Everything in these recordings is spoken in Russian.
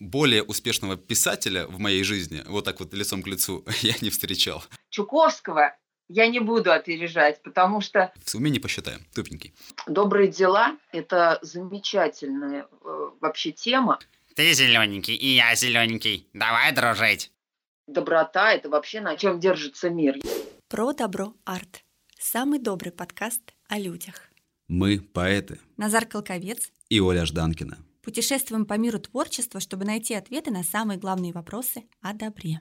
более успешного писателя в моей жизни, вот так вот лицом к лицу, я не встречал. Чуковского я не буду опережать, потому что... В сумме не посчитаем, тупенький. Добрые дела – это замечательная э, вообще тема. Ты зелененький, и я зелененький. Давай дружить. Доброта – это вообще на чем держится мир. Про добро арт. Самый добрый подкаст о людях. Мы поэты. Назар Колковец. И Оля Жданкина. Путешествуем по миру творчества, чтобы найти ответы на самые главные вопросы о добре.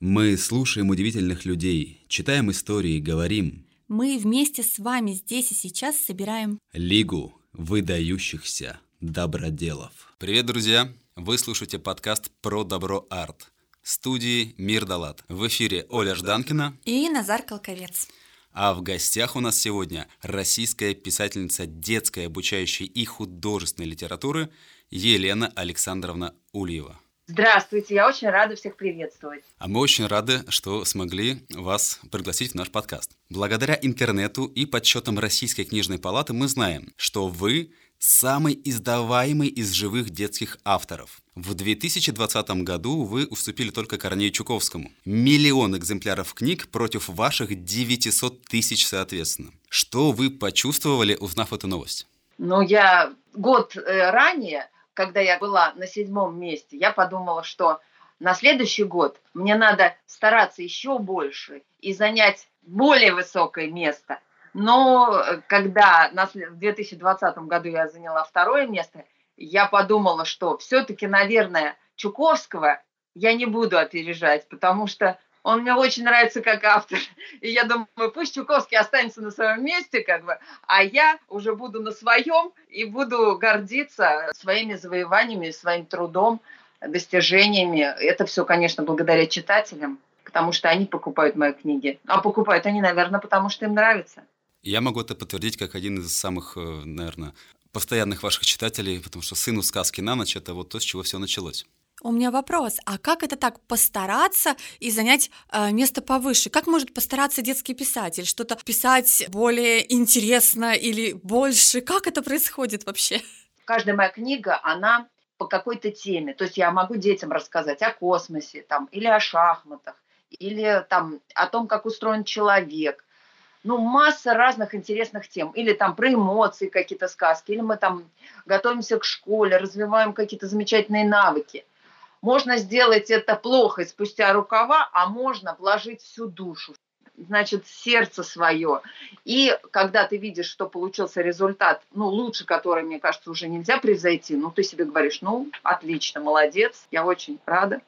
Мы слушаем удивительных людей, читаем истории, говорим. Мы вместе с вами здесь и сейчас собираем Лигу выдающихся доброделов. Привет, друзья! Вы слушаете подкаст про добро арт. Студии Мир Далат. В эфире Оля Жданкина и Назар Колковец. А в гостях у нас сегодня российская писательница детской, обучающей и художественной литературы Елена Александровна Ульева. Здравствуйте, я очень рада всех приветствовать. А мы очень рады, что смогли вас пригласить в наш подкаст. Благодаря интернету и подсчетам Российской книжной палаты мы знаем, что вы самый издаваемый из живых детских авторов. В 2020 году вы уступили только Корнею Чуковскому. Миллион экземпляров книг против ваших 900 тысяч соответственно. Что вы почувствовали, узнав эту новость? Ну, я год э, ранее когда я была на седьмом месте, я подумала, что на следующий год мне надо стараться еще больше и занять более высокое место. Но э, когда в 2020 году я заняла второе место, я подумала, что все-таки, наверное, Чуковского я не буду опережать, потому что он мне очень нравится как автор. И я думаю, пусть Чуковский останется на своем месте, как бы, а я уже буду на своем и буду гордиться своими завоеваниями, своим трудом, достижениями. Это все, конечно, благодаря читателям, потому что они покупают мои книги. А покупают они, наверное, потому что им нравится. Я могу это подтвердить как один из самых, э, наверное, постоянных ваших читателей, потому что «Сыну сказки на ночь» — это вот то, с чего все началось. У меня вопрос, а как это так постараться и занять э, место повыше? Как может постараться детский писатель? Что-то писать более интересно или больше? Как это происходит вообще? Каждая моя книга, она по какой-то теме. То есть я могу детям рассказать о космосе там, или о шахматах, или там, о том, как устроен человек. Ну, масса разных интересных тем. Или там про эмоции какие-то сказки, или мы там готовимся к школе, развиваем какие-то замечательные навыки – можно сделать это плохо, спустя рукава, а можно вложить всю душу, значит, сердце свое. И когда ты видишь, что получился результат, ну, лучше который, мне кажется, уже нельзя превзойти, ну, ты себе говоришь, ну, отлично, молодец, я очень рада.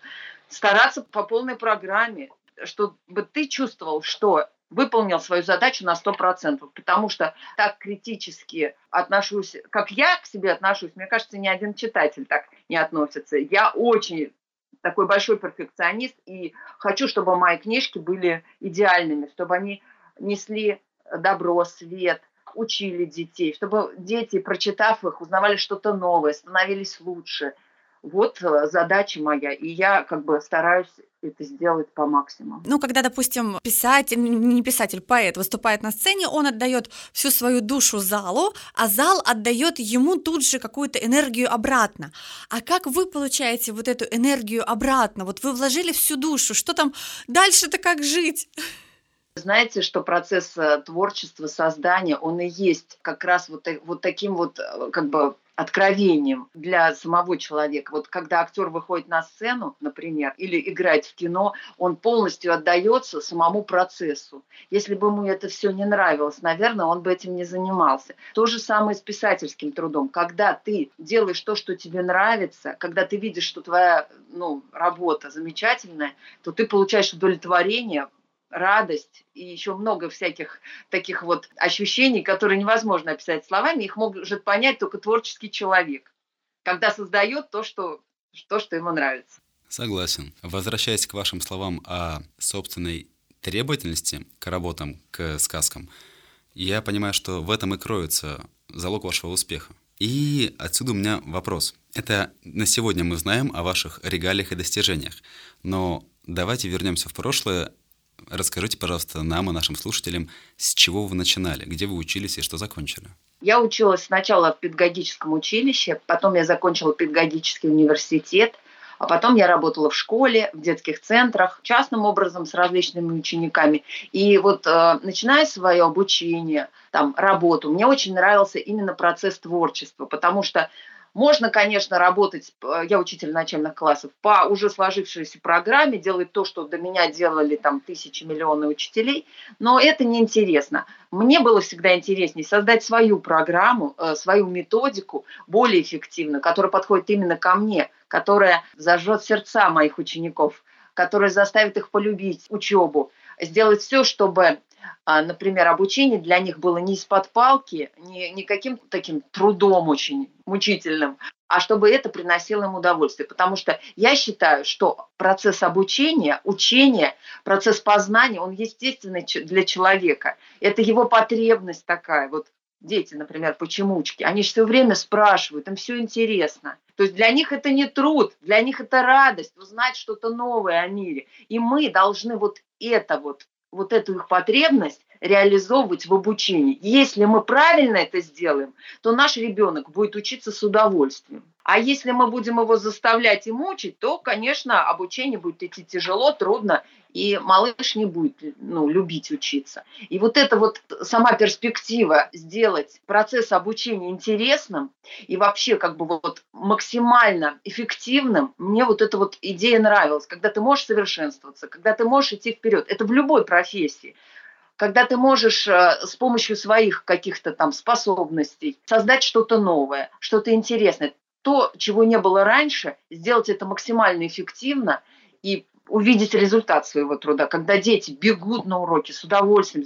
Стараться по полной программе, чтобы ты чувствовал, что выполнил свою задачу на 100%, потому что так критически отношусь, как я к себе отношусь, мне кажется, ни один читатель так не относится. Я очень такой большой перфекционист и хочу, чтобы мои книжки были идеальными, чтобы они несли добро, свет, учили детей, чтобы дети, прочитав их, узнавали что-то новое, становились лучше – вот э, задача моя, и я как бы стараюсь это сделать по максимуму. Ну, когда, допустим, писатель, не писатель, поэт выступает на сцене, он отдает всю свою душу залу, а зал отдает ему тут же какую-то энергию обратно. А как вы получаете вот эту энергию обратно? Вот вы вложили всю душу, что там дальше-то как жить? Знаете, что процесс э, творчества, создания, он и есть как раз вот, вот таким вот э, как бы откровением для самого человека. Вот когда актер выходит на сцену, например, или играет в кино, он полностью отдается самому процессу. Если бы ему это все не нравилось, наверное, он бы этим не занимался. То же самое с писательским трудом. Когда ты делаешь то, что тебе нравится, когда ты видишь, что твоя ну, работа замечательная, то ты получаешь удовлетворение, радость и еще много всяких таких вот ощущений, которые невозможно описать словами, их может понять только творческий человек, когда создает то, что, то, что ему нравится. Согласен. Возвращаясь к вашим словам о собственной требовательности к работам, к сказкам, я понимаю, что в этом и кроется залог вашего успеха. И отсюда у меня вопрос. Это на сегодня мы знаем о ваших регалиях и достижениях, но давайте вернемся в прошлое Расскажите, пожалуйста, нам и нашим слушателям, с чего вы начинали, где вы учились и что закончили? Я училась сначала в педагогическом училище, потом я закончила педагогический университет, А потом я работала в школе, в детских центрах, частным образом с различными учениками. И вот э, начиная свое обучение, там, работу, мне очень нравился именно процесс творчества, потому что можно, конечно, работать, э, я учитель начальных классов, по уже сложившейся программе, делать то, что до меня делали там тысячи, миллионы учителей, но это неинтересно. Мне было всегда интереснее создать свою программу, э, свою методику, более эффективную, которая подходит именно ко мне, которая зажжет сердца моих учеников, которая заставит их полюбить учебу, сделать все, чтобы например, обучение для них было не из-под палки, не, не каким-то таким трудом очень мучительным, а чтобы это приносило им удовольствие. Потому что я считаю, что процесс обучения, учения, процесс познания, он естественный для человека. Это его потребность такая. Вот дети, например, почемучки, они все время спрашивают, им все интересно. То есть для них это не труд, для них это радость узнать что-то новое о мире. И мы должны вот это вот вот эту их потребность реализовывать в обучении. Если мы правильно это сделаем, то наш ребенок будет учиться с удовольствием. А если мы будем его заставлять и мучить, то, конечно, обучение будет идти тяжело, трудно, и малыш не будет ну, любить учиться. И вот эта вот сама перспектива сделать процесс обучения интересным и вообще как бы вот максимально эффективным, мне вот эта вот идея нравилась, когда ты можешь совершенствоваться, когда ты можешь идти вперед. Это в любой профессии когда ты можешь э, с помощью своих каких-то там способностей создать что-то новое, что-то интересное, то, чего не было раньше, сделать это максимально эффективно и увидеть результат своего труда, когда дети бегут на уроки, с удовольствием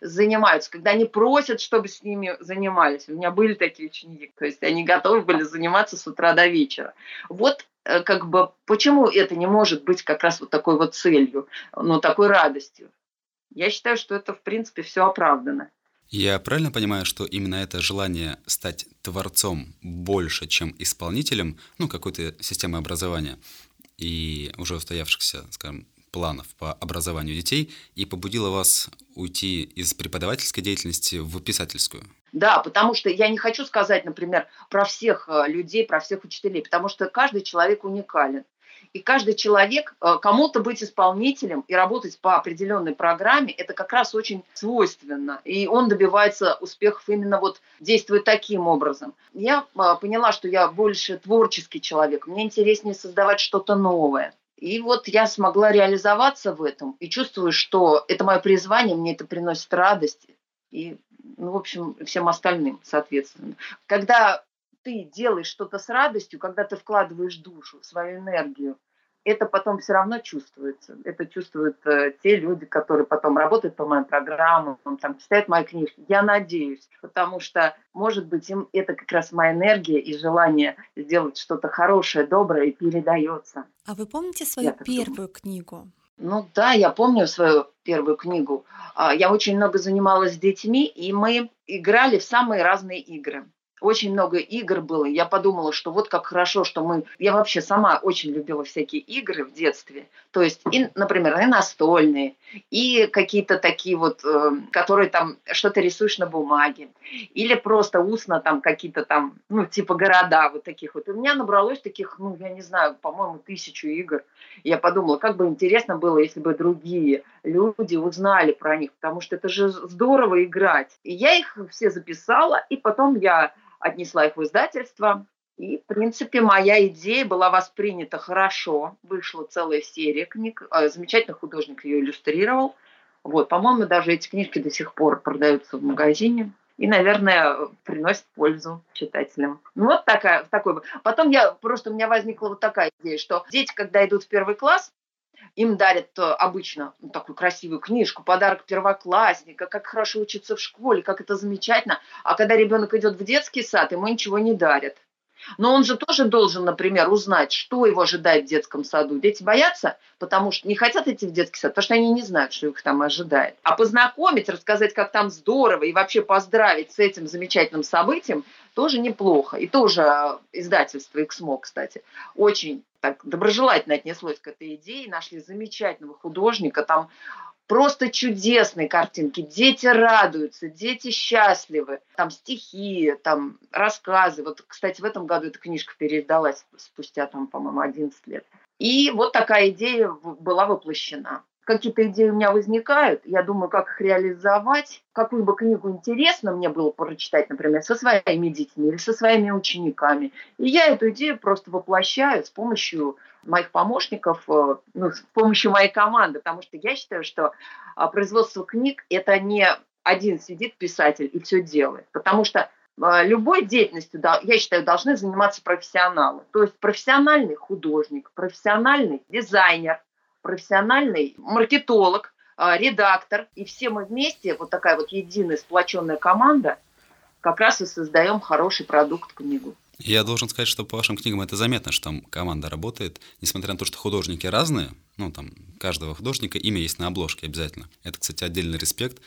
занимаются, когда они просят, чтобы с ними занимались. У меня были такие ученики, то есть они готовы были заниматься с утра до вечера. Вот э, как бы почему это не может быть как раз вот такой вот целью, ну такой радостью. Я считаю, что это, в принципе, все оправдано. Я правильно понимаю, что именно это желание стать творцом больше, чем исполнителем, ну, какой-то системы образования и уже устоявшихся, скажем, планов по образованию детей и побудило вас уйти из преподавательской деятельности в писательскую? Да, потому что я не хочу сказать, например, про всех э, людей, про всех учителей, потому что каждый человек уникален. И каждый человек, э, кому-то быть исполнителем и работать по определенной программе, это как раз очень свойственно. И он добивается успехов именно вот действуя таким образом. Я э, поняла, что я больше творческий человек, мне интереснее создавать что-то новое. И вот я смогла реализоваться в этом и чувствую, что это мое призвание, мне это приносит радость. И, ну, в общем, всем остальным, соответственно. Когда ты делаешь что-то с радостью, когда ты вкладываешь душу, свою энергию, это потом все равно чувствуется. Это чувствуют э, те люди, которые потом работают по моим программам, там, читают мои книжки. Я надеюсь, потому что, может быть, им это как раз моя энергия и желание сделать что-то хорошее, доброе и передается. А вы помните свою я первую книгу? Ну да, я помню свою первую книгу. А, я очень много занималась с детьми, и мы играли в самые разные игры очень много игр было. Я подумала, что вот как хорошо, что мы... Я вообще сама очень любила всякие игры в детстве. То есть, и, например, и настольные, и какие-то такие вот, э, которые там что-то рисуешь на бумаге. Или просто устно там какие-то там, ну, типа города вот таких вот. у меня набралось таких, ну, я не знаю, по-моему, тысячу игр. И я подумала, как бы интересно было, если бы другие люди узнали про них, потому что это же здорово играть. И я их все записала, и потом я отнесла их в издательство. И, в принципе, моя идея была воспринята хорошо. Вышла целая серия книг. Э, замечательный художник ее иллюстрировал. Вот, по-моему, даже эти книжки до сих пор продаются в магазине и, наверное, приносят пользу читателям. Ну, вот такая, такой. Потом я просто у меня возникла вот такая идея, что дети, когда идут в первый класс, им дарят э, обычно ну, такую красивую книжку, подарок первоклассника, как хорошо учиться в школе, как это замечательно. А когда ребенок идет в детский сад, ему ничего не дарят. Но он же тоже должен, например, узнать, что его ожидает в детском саду. Дети боятся, потому что не хотят идти в детский сад, потому что они не знают, что их там ожидает. А познакомить, рассказать, как там здорово, и вообще поздравить с этим замечательным событием тоже неплохо. И тоже э, издательство «Эксмо», кстати, очень так доброжелательно отнеслось к этой идее. Нашли замечательного художника. Там просто чудесные картинки. Дети радуются, дети счастливы. Там стихи, там рассказы. Вот, кстати, в этом году эта книжка переиздалась спустя, там, по-моему, 11 лет. И вот такая идея была воплощена какие-то идеи у меня возникают, я думаю, как их реализовать, какую бы книгу интересно мне было прочитать, например, со своими детьми или со своими учениками. И я эту идею просто воплощаю с помощью моих помощников, э, ну, с помощью моей команды, потому что я считаю, что а, производство книг – это не один сидит писатель и все делает, потому что а, любой деятельностью, я считаю, должны заниматься профессионалы. То есть профессиональный художник, профессиональный дизайнер, профессиональный маркетолог, а, редактор, и все мы вместе, вот такая вот единая сплоченная команда, как раз и создаем хороший продукт, книгу. Я должен сказать, что по вашим книгам это заметно, что там команда работает, несмотря на то, что художники разные, ну, там, каждого художника имя есть на обложке обязательно. Это, кстати, отдельный респект.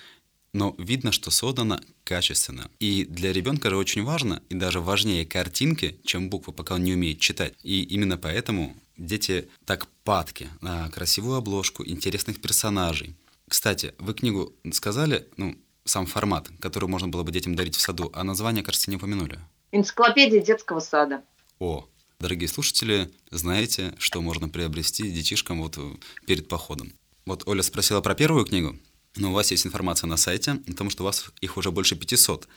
Но видно, что создано качественно. И для ребенка же очень важно, и даже важнее картинки, чем буквы, пока он не умеет читать. И именно поэтому дети так падки на красивую обложку, интересных персонажей. Кстати, вы книгу сказали, ну, сам формат, который можно было бы детям дарить в саду, а название, кажется, не упомянули. Энциклопедия детского сада. О, дорогие слушатели, знаете, что можно приобрести детишкам вот перед походом. Вот Оля спросила про первую книгу, но у вас есть информация на сайте, потому что у вас их уже больше 500.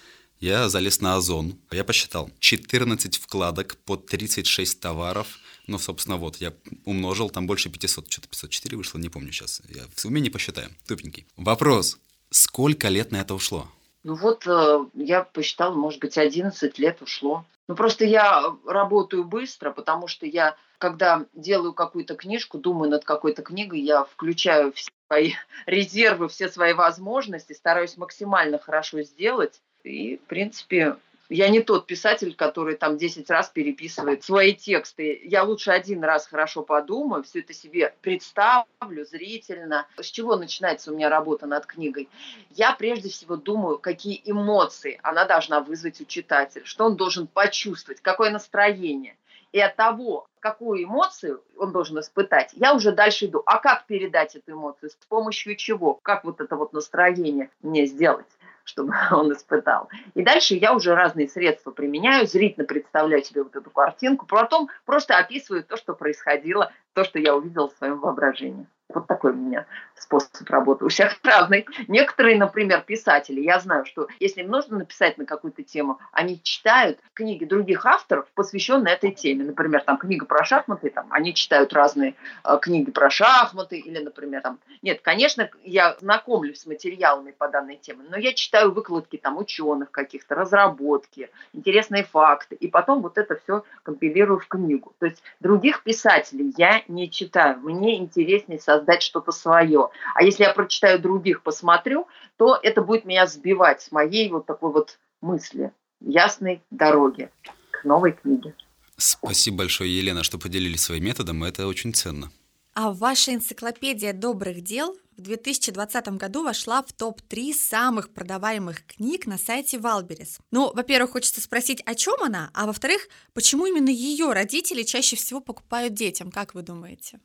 Я залез на Озон, я посчитал, 14 вкладок по 36 товаров – ну, собственно, вот, я умножил, там больше 500, что-то 504 вышло, не помню сейчас. Я в уме не посчитаю, тупенький. Вопрос, сколько лет на это ушло? Ну вот, э, я посчитала, может быть, 11 лет ушло. Ну просто я работаю быстро, потому что я, когда делаю какую-то книжку, думаю над какой-то книгой, я включаю все свои резервы, все свои возможности, стараюсь максимально хорошо сделать. И, в принципе, я не тот писатель, который там 10 раз переписывает свои тексты. Я лучше один раз хорошо подумаю, все это себе представлю зрительно. С чего начинается у меня работа над книгой? Я прежде всего думаю, какие эмоции она должна вызвать у читателя, что он должен почувствовать, какое настроение. И от того, какую эмоцию он должен испытать, я уже дальше иду. А как передать эту эмоцию? С помощью чего? Как вот это вот настроение мне сделать? чтобы он испытал. И дальше я уже разные средства применяю, зрительно представляю себе вот эту картинку, потом просто описываю то, что происходило, то, что я увидела в своем воображении. Вот такой у меня способ работы. У всех разный. Некоторые, например, писатели, я знаю, что если им нужно написать на какую-то тему, они читают книги других авторов, посвященные этой теме. Например, там книга про шахматы, там, они читают разные э, книги про шахматы, или, например, там... Нет, конечно, я знакомлюсь с материалами по данной теме, но я читаю выкладки там ученых каких-то, разработки, интересные факты, и потом вот это все компилирую в книгу. То есть других писателей я не читаю. Мне интереснее создать что-то свое. А если я прочитаю других, посмотрю, то это будет меня сбивать с моей вот такой вот мысли, ясной дороги к новой книге. Спасибо большое, Елена, что поделились своим методом. Это очень ценно. А ваша энциклопедия добрых дел в 2020 году вошла в топ-3 самых продаваемых книг на сайте Wildberries. Ну, во-первых, хочется спросить, о чем она, а во-вторых, почему именно ее родители чаще всего покупают детям, как вы думаете?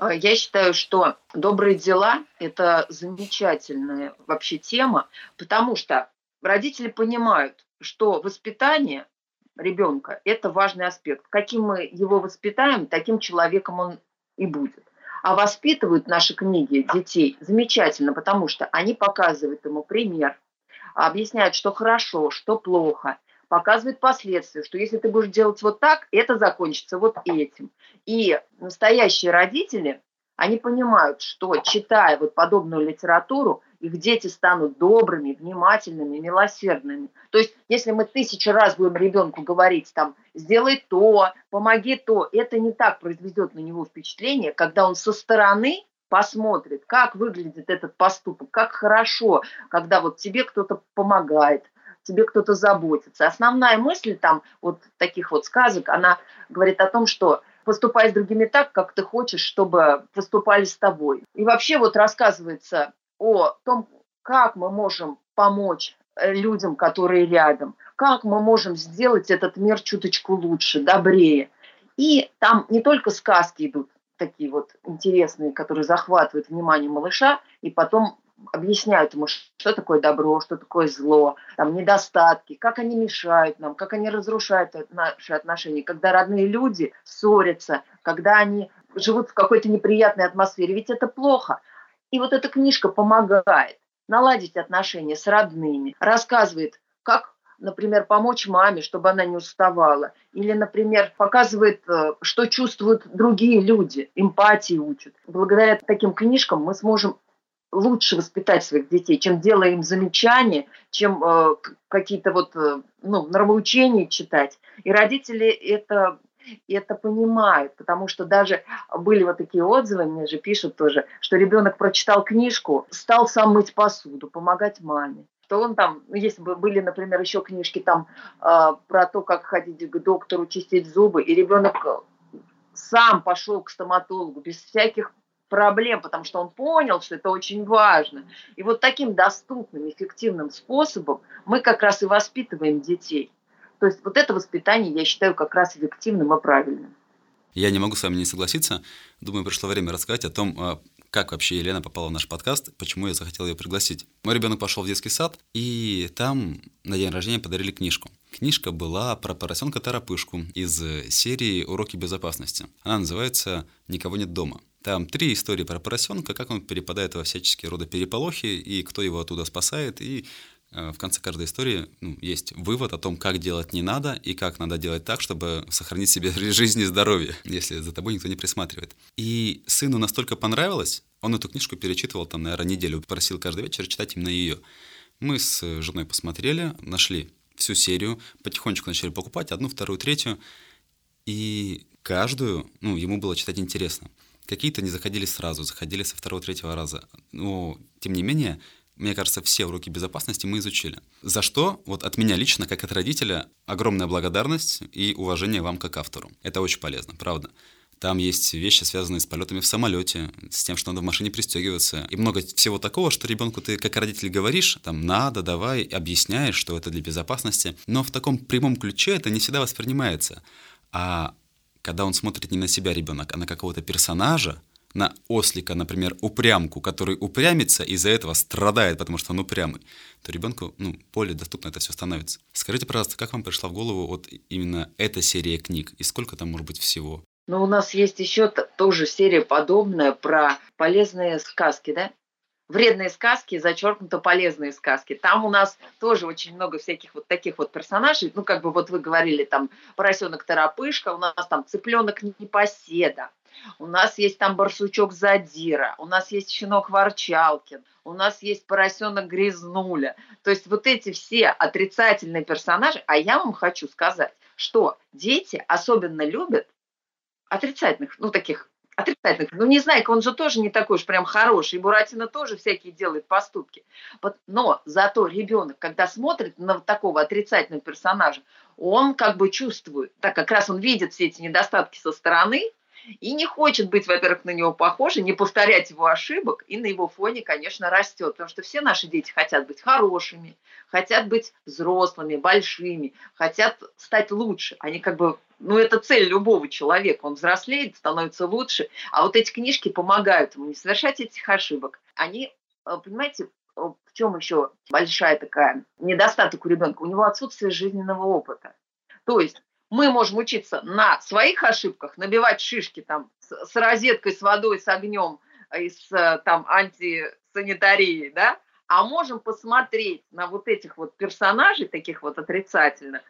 А, я считаю, что добрые дела – это замечательная вообще тема, потому что родители понимают, что воспитание ребенка – это важный аспект. Каким мы его воспитаем, таким человеком он и будет. А воспитывают наши книги детей замечательно, потому что они показывают ему пример, объясняют, что хорошо, что плохо, показывают последствия, что если ты будешь делать вот так, это закончится вот этим. И настоящие родители, они понимают, что читая вот подобную литературу, их дети станут добрыми, внимательными, милосердными. То есть, если мы тысячу раз будем ребенку говорить, там, сделай то, помоги то, это не так произведет на него впечатление, когда он со стороны посмотрит, как выглядит этот поступок, как хорошо, когда вот тебе кто-то помогает, тебе кто-то заботится. Основная мысль там вот таких вот сказок, она говорит о том, что поступай с другими так, как ты хочешь, чтобы поступали с тобой. И вообще вот рассказывается о том, как мы можем помочь э, людям, которые рядом, как мы можем сделать этот мир чуточку лучше, добрее. И там не только сказки идут, такие вот интересные, которые захватывают внимание малыша, и потом объясняют ему, что такое добро, что такое зло, там недостатки, как они мешают нам, как они разрушают наши отношения, когда родные люди ссорятся, когда они живут в какой-то неприятной атмосфере, ведь это плохо. И вот эта книжка помогает наладить отношения с родными, рассказывает, как например, помочь маме, чтобы она не уставала. Или, например, показывает, э, что чувствуют другие люди, эмпатии учат. Благодаря таким книжкам мы сможем лучше воспитать своих детей, чем делая им замечания, чем э, какие-то вот э, ну, нравоучения читать. И родители это это понимают, потому что даже были вот такие отзывы, мне же пишут тоже, что ребенок прочитал книжку, стал сам мыть посуду, помогать маме что он там, ну, если бы были, например, еще книжки там э, про то, как ходить к доктору, чистить зубы, и ребенок сам пошел к стоматологу без всяких проблем, потому что он понял, что это очень важно. И вот таким доступным, эффективным способом мы как раз и воспитываем детей. То есть вот это воспитание я считаю как раз эффективным и правильным. Я не могу с вами не согласиться. Думаю, пришло время рассказать о том, а, как вообще Елена попала в наш подкаст, почему я захотел ее пригласить. Мой ребенок пошел в детский сад, и там на день рождения подарили книжку. Книжка была про поросенка Тарапышку из серии «Уроки безопасности». Она называется «Никого нет дома». Там три истории про поросенка, как он перепадает во всяческие роды переполохи, и кто его оттуда спасает, и э, в конце каждой истории ну, есть вывод о том, как делать не надо и как надо делать так, чтобы сохранить себе жизнь и здоровье, если за тобой никто не присматривает. И сыну настолько понравилось, он эту книжку перечитывал там, наверное, неделю, просил каждый вечер читать именно ее. Мы с женой посмотрели, нашли всю серию, потихонечку начали покупать одну, вторую, третью, и каждую, ну, ему было читать интересно. Какие-то не заходили сразу, заходили со второго, третьего раза. Но, тем не менее, мне кажется, все уроки безопасности мы изучили. За что, вот от меня лично, как от родителя, огромная благодарность и уважение вам как автору. Это очень полезно, правда. Там есть вещи, связанные с полетами в самолете, с тем, что надо в машине пристегиваться. И много всего такого, что ребенку ты как родитель говоришь, там, надо, давай, объясняешь, что это для безопасности. Но в таком прямом ключе это не всегда воспринимается. А когда он смотрит не на себя ребенок, а на какого-то персонажа, на ослика, например, упрямку, который упрямится и из-за этого страдает, потому что он упрямый, то ребенку ну, более доступно это все становится. Скажите, пожалуйста, как вам пришла в голову вот именно эта серия книг и сколько там может быть всего? Ну, у нас есть еще тоже серия подобная про полезные сказки, да? Вредные сказки, зачеркнуто полезные сказки. Там у нас тоже очень много всяких вот таких вот персонажей. Ну, как бы вот вы говорили, там поросенок Торопышка, у нас там цыпленок Непоседа, у нас есть там барсучок Задира, у нас есть щенок Ворчалкин, у нас есть поросенок Грязнуля. То есть вот эти все отрицательные персонажи, а я вам хочу сказать, что дети особенно любят отрицательных, ну таких отрицательных. Ну, не знаю, он же тоже не такой уж прям хороший. И Буратино тоже всякие делает поступки. Но зато ребенок, когда смотрит на такого отрицательного персонажа, он как бы чувствует, так как раз он видит все эти недостатки со стороны, и не хочет быть, во-первых, на него похожей, не повторять его ошибок, и на его фоне, конечно, растет. Потому что все наши дети хотят быть хорошими, хотят быть взрослыми, большими, хотят стать лучше. Они как бы ну, это цель любого человека. Он взрослеет, становится лучше. А вот эти книжки помогают ему не совершать этих ошибок. Они, э, понимаете, э, в чем еще большая такая недостаток у ребенка? У него отсутствие жизненного опыта. То есть мы можем учиться на своих ошибках, набивать шишки там с, розеткой, с водой, с огнем и с э, там антисанитарией, да, а можем посмотреть на вот этих вот персонажей, таких вот отрицательных,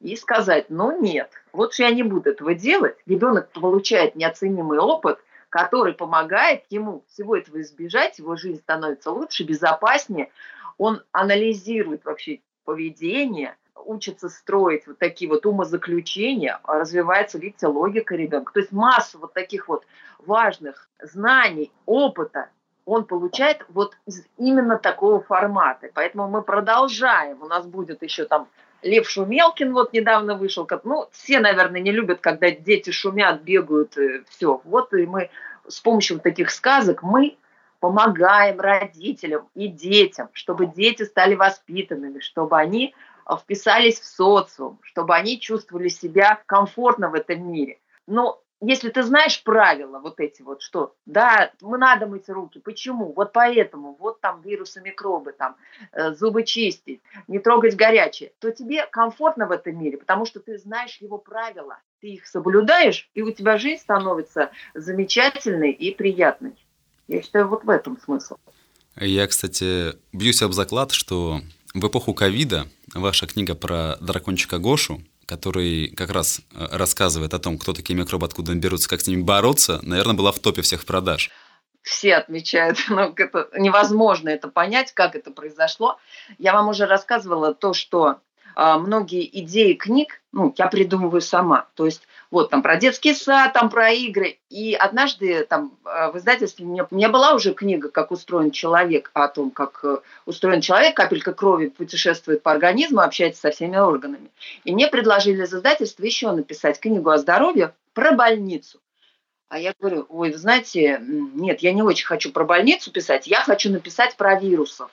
и сказать, ну нет, лучше я не буду этого делать. Ребенок получает неоценимый опыт, который помогает ему всего этого избежать, его жизнь становится лучше, безопаснее, он анализирует вообще поведение, учится строить вот такие вот умозаключения, развивается, видите, логика ребенка. То есть массу вот таких вот важных знаний, опыта, он получает вот из именно такого формата. Поэтому мы продолжаем. У нас будет еще там Лев Шумелкин вот недавно вышел. Ну, все, наверное, не любят, когда дети шумят, бегают, все. Вот и мы с помощью таких сказок мы помогаем родителям и детям, чтобы дети стали воспитанными, чтобы они вписались в социум, чтобы они чувствовали себя комфортно в этом мире. Но если ты знаешь правила вот эти вот, что да, мы надо мыть руки, почему? Вот поэтому, вот там вирусы, микробы, там э, зубы чистить, не трогать горячее, то тебе комфортно в этом мире, потому что ты знаешь его правила, ты их соблюдаешь, и у тебя жизнь становится замечательной и приятной. Я считаю, вот в этом смысл. Я, кстати, бьюсь об заклад, что в эпоху ковида ваша книга про дракончика Гошу который как раз э, рассказывает о том, кто такие микробы, откуда они берутся, как с ними бороться, наверное, была в топе всех продаж. Все отмечают, но ну, это невозможно это понять, как это произошло. Я вам уже рассказывала то, что а, многие идеи книг, ну, я придумываю сама. То есть вот там про детский сад, там про игры. И однажды там а, в издательстве мне, у меня была уже книга «Как устроен человек», о том, как э, устроен человек, капелька крови путешествует по организму, общается со всеми органами. И мне предложили из издательства еще написать книгу о здоровье про больницу. А я говорю, ой, вы знаете, нет, я не очень хочу про больницу писать, я хочу написать про вирусов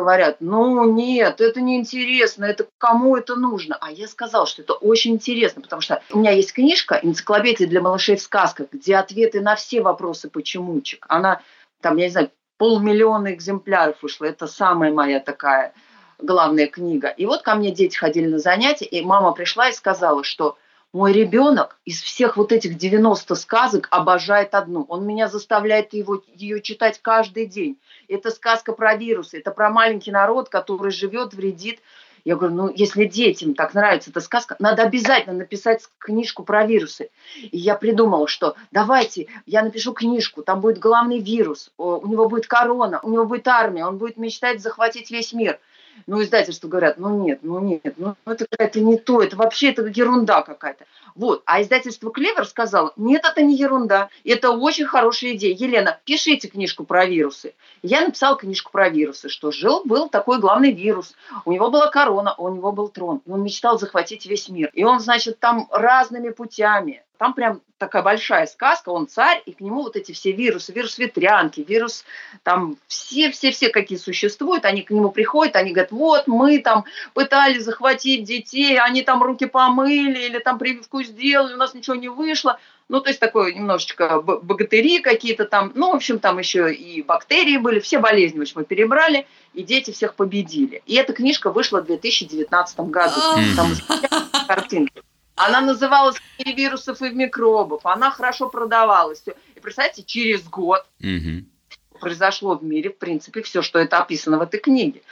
говорят, ну нет, это неинтересно, это кому это нужно? А я сказал, что это очень интересно, потому что у меня есть книжка «Энциклопедия для малышей в сказках», где ответы на все вопросы почемучек. Она, там, я не знаю, полмиллиона экземпляров вышла. Это самая моя такая главная книга. И вот ко мне дети ходили на занятия, и мама пришла и сказала, что мой ребенок из всех вот этих 90 сказок обожает одну. Он меня заставляет его, ее читать каждый день. Это сказка про вирусы, это про маленький народ, который живет, вредит. Я говорю, ну, если детям так нравится эта сказка, надо обязательно написать книжку про вирусы. И я придумала, что давайте, я напишу книжку, там будет главный вирус, у него будет корона, у него будет армия, он будет мечтать захватить весь мир – ну, издательства говорят, ну нет, ну нет, ну это какая-то не то, это вообще это ерунда какая-то. Вот, а издательство Клевер сказало, нет, это не ерунда, это очень хорошая идея. Елена, пишите книжку про вирусы. Я написала книжку про вирусы, что жил, был такой главный вирус, у него была корона, у него был трон, он мечтал захватить весь мир. И он, значит, там разными путями, там прям такая большая сказка, он царь, и к нему вот эти все вирусы, вирус ветрянки, вирус, там все-все-все какие существуют, они к нему приходят, они говорят, вот мы там пытались захватить детей, они там руки помыли или там прививку сделали, у нас ничего не вышло. Ну, то есть такое немножечко богатыри какие-то там, ну, в общем, там еще и бактерии были, все болезни, в общем, мы перебрали, и дети всех победили. И эта книжка вышла в 2019 году. Там картинки. Она называлась «Мир вирусов и микробов». Она хорошо продавалась. И представьте, через год угу. произошло в мире, в принципе, все, что это описано в этой книге.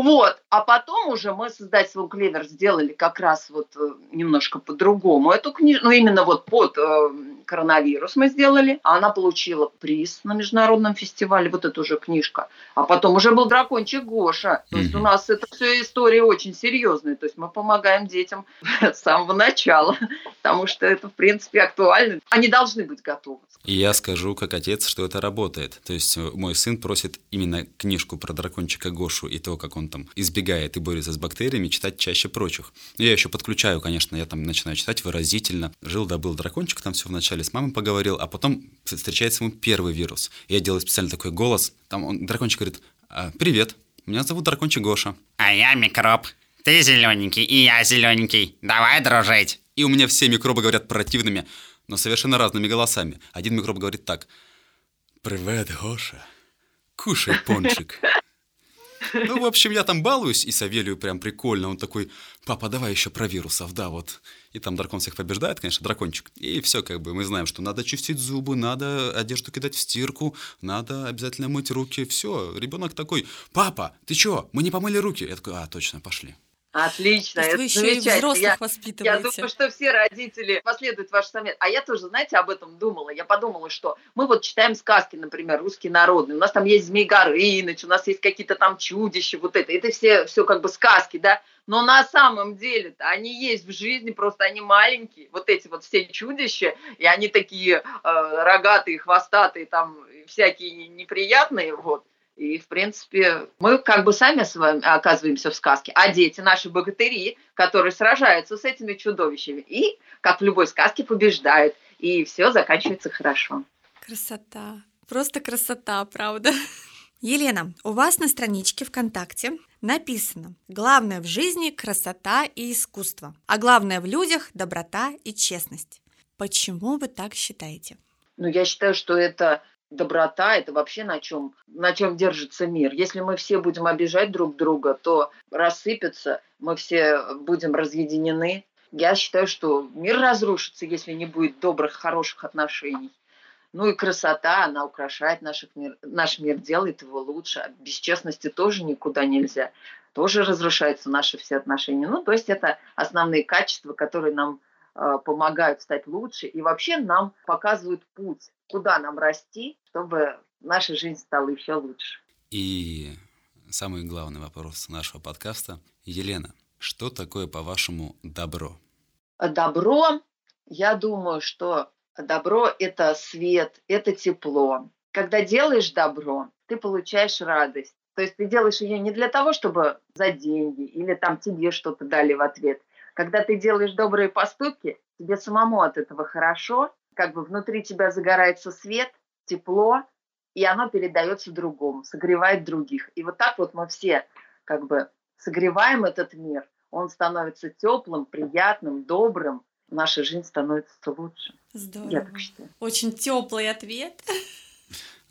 Вот, а потом уже мы с издательством Клевер сделали как раз вот э, немножко по-другому эту книжку, ну именно вот под э, коронавирус мы сделали, а она получила приз на международном фестивале, вот эта уже книжка. А потом уже был дракончик Гоша. То есть у нас это все история очень серьезная. То есть мы помогаем детям с самого начала, потому что это, в принципе, актуально. Они должны быть готовы. И я скажу, как отец, что это работает. То есть э, мой сын просит именно книжку про дракончика Гошу и то, как он там избегает и борется с бактериями, читать чаще прочих. Я еще подключаю, конечно, я там начинаю читать выразительно. Жил да был дракончик, там все вначале с мамой поговорил, а потом встречается ему первый вирус. Я делаю специально такой голос, там он, дракончик говорит, «А, привет, меня зовут дракончик Гоша. А я микроб. Ты зелененький, и я зелененький. Давай дружить. И у меня все микробы говорят противными, но совершенно разными голосами. Один микроб говорит так. «Привет, Гоша. Кушай пончик». Ну, в общем, я там балуюсь, и Савелию прям прикольно. Он такой, папа, давай еще про вирусов, да, вот. И там дракон всех побеждает, конечно, дракончик. И все, как бы, мы знаем, что надо чистить зубы, надо одежду кидать в стирку, надо обязательно мыть руки. Все, ребенок такой, папа, ты что, мы не помыли руки? Я такой, а, точно, пошли. Отлично, То есть вы еще и взрослых я, воспитываете. Я думаю, что все родители последуют ваш совет. А я тоже, знаете, об этом думала. Я подумала, что мы вот читаем сказки, например, русские народные. У нас там есть Змей Горыныч, у нас есть какие-то там чудища, вот это. Это все, все как бы сказки, да? Но на самом деле они есть в жизни, просто они маленькие. Вот эти вот все чудища, и они такие э, рогатые, хвостатые, там всякие неприятные, вот. И, в принципе, мы как бы сами с вами оказываемся в сказке, а дети наши богатыри, которые сражаются с этими чудовищами и, как в любой сказке, побеждают. И все заканчивается хорошо. Красота. Просто красота, правда. Елена, у вас на страничке ВКонтакте написано «Главное в жизни – красота и искусство, а главное в людях – доброта и честность». Почему вы так считаете? Ну, я считаю, что это доброта, это вообще на чем, на чем держится мир. Если мы все будем обижать друг друга, то рассыпется, мы все будем разъединены. Я считаю, что мир разрушится, если не будет добрых, хороших отношений. Ну и красота, она украшает наш мир, наш мир, делает его лучше. Без честности тоже никуда нельзя. Тоже разрушаются наши все отношения. Ну, то есть это основные качества, которые нам э, помогают стать лучше и вообще нам показывают путь, куда нам расти, чтобы наша жизнь стала еще лучше. И самый главный вопрос нашего подкаста. Елена, что такое, по-вашему, добро? Добро, я думаю, что добро – это свет, это тепло. Когда делаешь добро, ты получаешь радость. То есть ты делаешь ее не для того, чтобы за деньги или там тебе что-то дали в ответ. Когда ты делаешь добрые поступки, тебе самому от этого хорошо, как бы внутри тебя загорается свет, тепло, и оно передается другому, согревает других. И вот так вот мы все как бы согреваем этот мир, он становится теплым, приятным, добрым, наша жизнь становится лучше. Здорово. Я так считаю. Очень теплый ответ.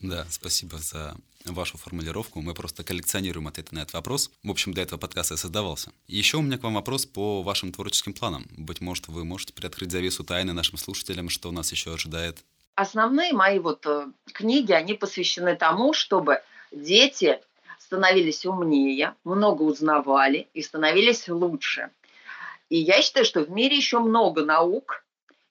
Да, спасибо за вашу формулировку. Мы просто коллекционируем ответы на этот вопрос. В общем, для этого подкаста и создавался. Еще у меня к вам вопрос по вашим творческим планам. Быть может, вы можете приоткрыть завесу тайны нашим слушателям, что нас еще ожидает? Основные мои вот э, книги, они посвящены тому, чтобы дети становились умнее, много узнавали и становились лучше. И я считаю, что в мире еще много наук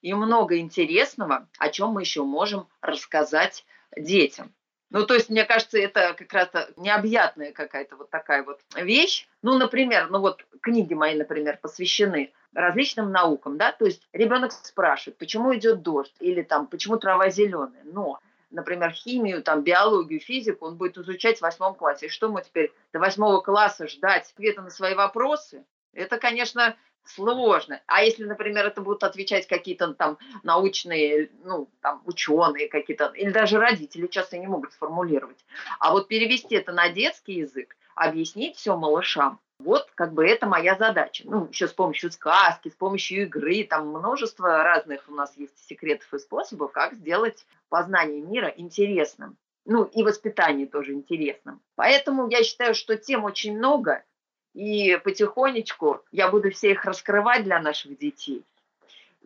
и много интересного, о чем мы еще можем рассказать детям. Ну, то есть, мне кажется, это как раз необъятная какая-то вот такая вот вещь. Ну, например, ну вот книги мои, например, посвящены различным наукам, да, то есть ребенок спрашивает, почему идет дождь, или там, почему трава зеленая, но например, химию, там, биологию, физику он будет изучать в восьмом классе. И что мы теперь до восьмого класса ждать ответа на свои вопросы? Это, конечно, сложно. А если, например, это будут отвечать какие-то там научные, ну, там, ученые какие-то, или даже родители часто не могут сформулировать. А вот перевести это на детский язык, объяснить все малышам, вот как бы это моя задача. Ну, еще с помощью сказки, с помощью игры, там множество разных у нас есть секретов и способов, как сделать познание мира интересным. Ну, и воспитание тоже интересным. Поэтому я считаю, что тем очень много, и потихонечку я буду все их раскрывать для наших детей.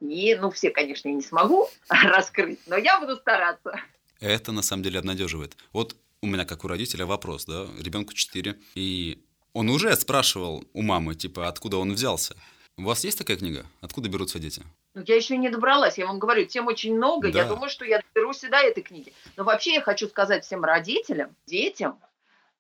И, ну, все, конечно, я не смогу раскрыть, но я буду стараться. Это на самом деле обнадеживает. Вот у меня, как у родителя, вопрос, да, ребенку 4, и он уже спрашивал у мамы, типа, откуда он взялся. У вас есть такая книга? Откуда берутся дети? Ну, я еще не добралась, я вам говорю, тем очень много, Да. я думаю, что я доберусь и до этой книги. Но вообще я хочу сказать всем родителям, детям,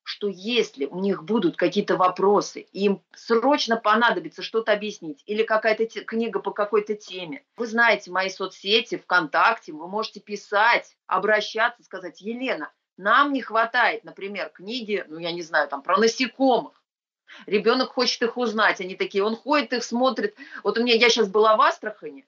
что если у них будут какие-то вопросы, им срочно понадобится что-то объяснить, или какая-то те- книга по какой-то теме, вы знаете мои соцсети, ВКонтакте, вы можете писать, обращаться, сказать, Елена, нам не хватает, например, книги, ну, я не знаю, там, про насекомых. Ребенок хочет их узнать, они такие, он ходит их смотрит. Вот у меня, я сейчас была в Астрахани,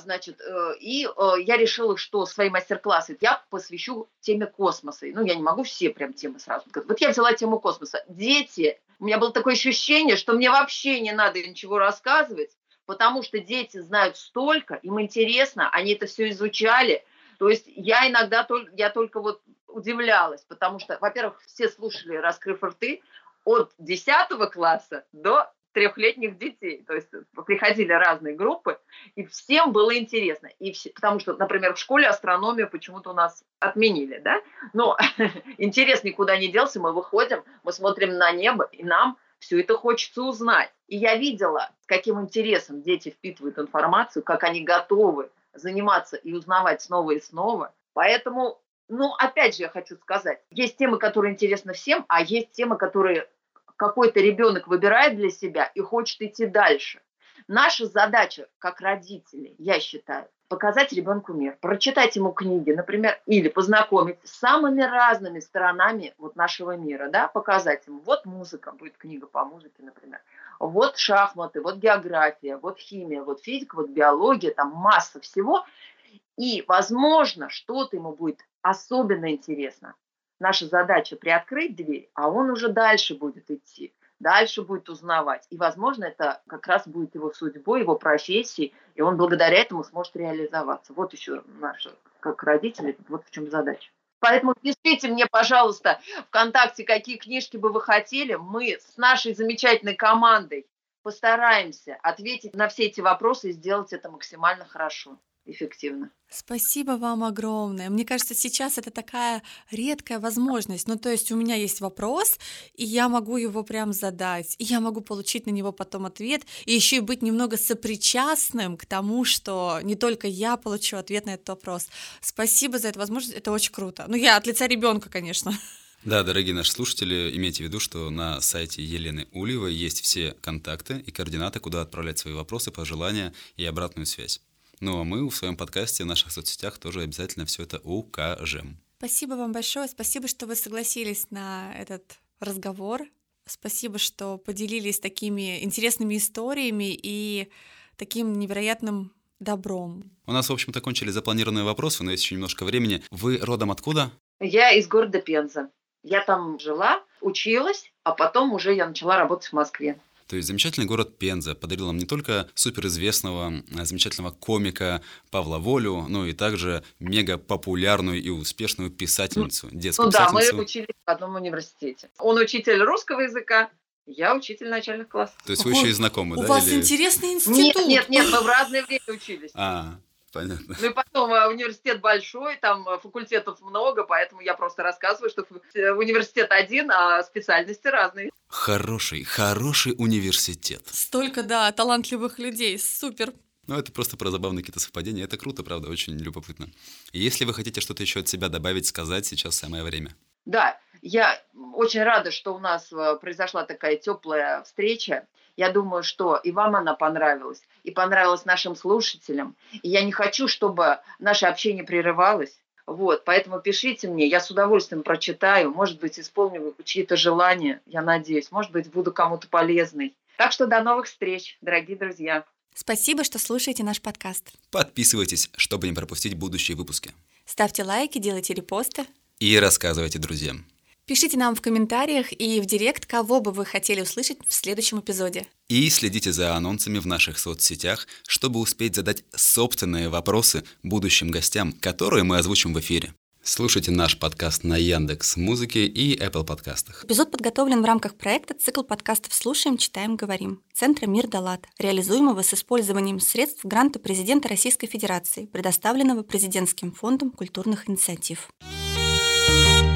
значит, э, и э, я решила, что свои мастер-классы я посвящу теме космоса. Ну, я не могу все прям темы сразу. Вот я взяла тему космоса. Дети, у меня было такое ощущение, что мне вообще не надо ничего рассказывать, потому что дети знают столько, им интересно, они это все изучали. То есть я иногда только, я только вот удивлялась, потому что, во-первых, все слушали, раскрыв рты, от 10 класса до трехлетних детей. То есть приходили разные группы, и всем было интересно. И все, потому что, например, в школе астрономию почему-то у нас отменили, да? Но интерес никуда не делся, мы выходим, мы смотрим на небо, и нам все это хочется узнать. И я видела, с каким интересом дети впитывают информацию, как они готовы заниматься и узнавать снова и снова. Поэтому, ну, опять же, я хочу сказать, есть темы, которые интересны всем, а есть темы, которые какой-то ребенок выбирает для себя и хочет идти дальше. Наша задача, как родителей, я считаю, показать ребенку мир, прочитать ему книги, например, или познакомить с самыми разными сторонами вот нашего мира, да, показать ему, вот музыка, будет книга по музыке, например, вот шахматы, вот география, вот химия, вот физика, вот биология, там масса всего, и, возможно, что-то ему будет особенно интересно. Наша задача приоткрыть дверь, а он уже дальше будет идти. дальше будет узнавать. И, возможно, это как раз будет его судьбой, его профессией, и он благодаря этому сможет реализоваться. Вот еще наша, как родители, вот в чем задача. Поэтому пишите мне, пожалуйста, ВКонтакте, какие книжки бы вы хотели. Мы с нашей замечательной командой постараемся ответить на все эти вопросы и сделать это максимально хорошо эффективно. Спасибо вам огромное. Мне кажется, сейчас это такая редкая возможность. Ну, то есть у меня есть вопрос, и я могу его прям задать, и я могу получить на него потом ответ, и еще и быть немного сопричастным к тому, что не только я получу ответ на этот вопрос. Спасибо за эту возможность, это очень круто. Ну, я от лица ребенка, конечно. Да, дорогие наши слушатели, имейте в виду, что на сайте Елены Ульевой есть все контакты и координаты, куда отправлять свои вопросы, пожелания и обратную связь. Ну а мы в своем подкасте, в наших соцсетях тоже обязательно все это укажем. Спасибо вам большое, спасибо, что вы согласились на этот разговор. Спасибо, что поделились такими интересными историями и таким невероятным добром. У нас, в общем-то, кончили запланированные вопросы, но есть еще немножко времени. Вы родом откуда? Я из города Пенза. Я там жила, училась, а потом уже я начала работать в Москве. То есть замечательный город Пенза подарил нам не только суперизвестного, а, замечательного комика Павла Волю, но и также мега популярную и успешную писательницу, детскую ну да, мы писательницу. учились в одном университете. Он учитель русского языка, я учитель начальных классов. То есть вы еще и знакомы, У да? вас или- интересный Нет, институт. нет, нет, мы в разное время учились. А, понятно. Ну и потом э, университет большой, там э, факультетов много, поэтому я просто рассказываю, что э, университет один, а специальности разные. Хороший, хороший университет. Столько, да, талантливых людей, супер. Ну, это просто про забавные какие-то совпадения. Это круто, правда, очень любопытно. Если вы хотите что-то еще от себя добавить, сказать, сейчас самое время. Да, я очень рада, что у нас произошла такая теплая встреча. Я думаю, что и вам она понравилась, и понравилась нашим слушателям. И я не хочу, чтобы наше общение прерывалось. Вот, поэтому пишите мне, я с удовольствием прочитаю, может быть, исполню чьи-то желания, я надеюсь, может быть, буду кому-то полезной. Так что до новых встреч, дорогие друзья. Спасибо, что слушаете наш подкаст. Подписывайтесь, чтобы не пропустить будущие выпуски. Ставьте лайки, делайте репосты. И рассказывайте друзьям. Пишите нам в комментариях и в директ, кого бы вы хотели услышать в следующем эпизоде. И следите за анонсами в наших соцсетях, чтобы успеть задать собственные вопросы будущим гостям, которые мы озвучим в эфире. Слушайте наш подкаст на Яндекс Музыке и Apple подкастах. Эпизод подготовлен в рамках проекта «Цикл подкастов «Слушаем, читаем, говорим» Центра «Мир Далат», реализуемого с использованием средств гранта президента Российской Федерации, предоставленного Президентским фондом культурных инициатив. Thank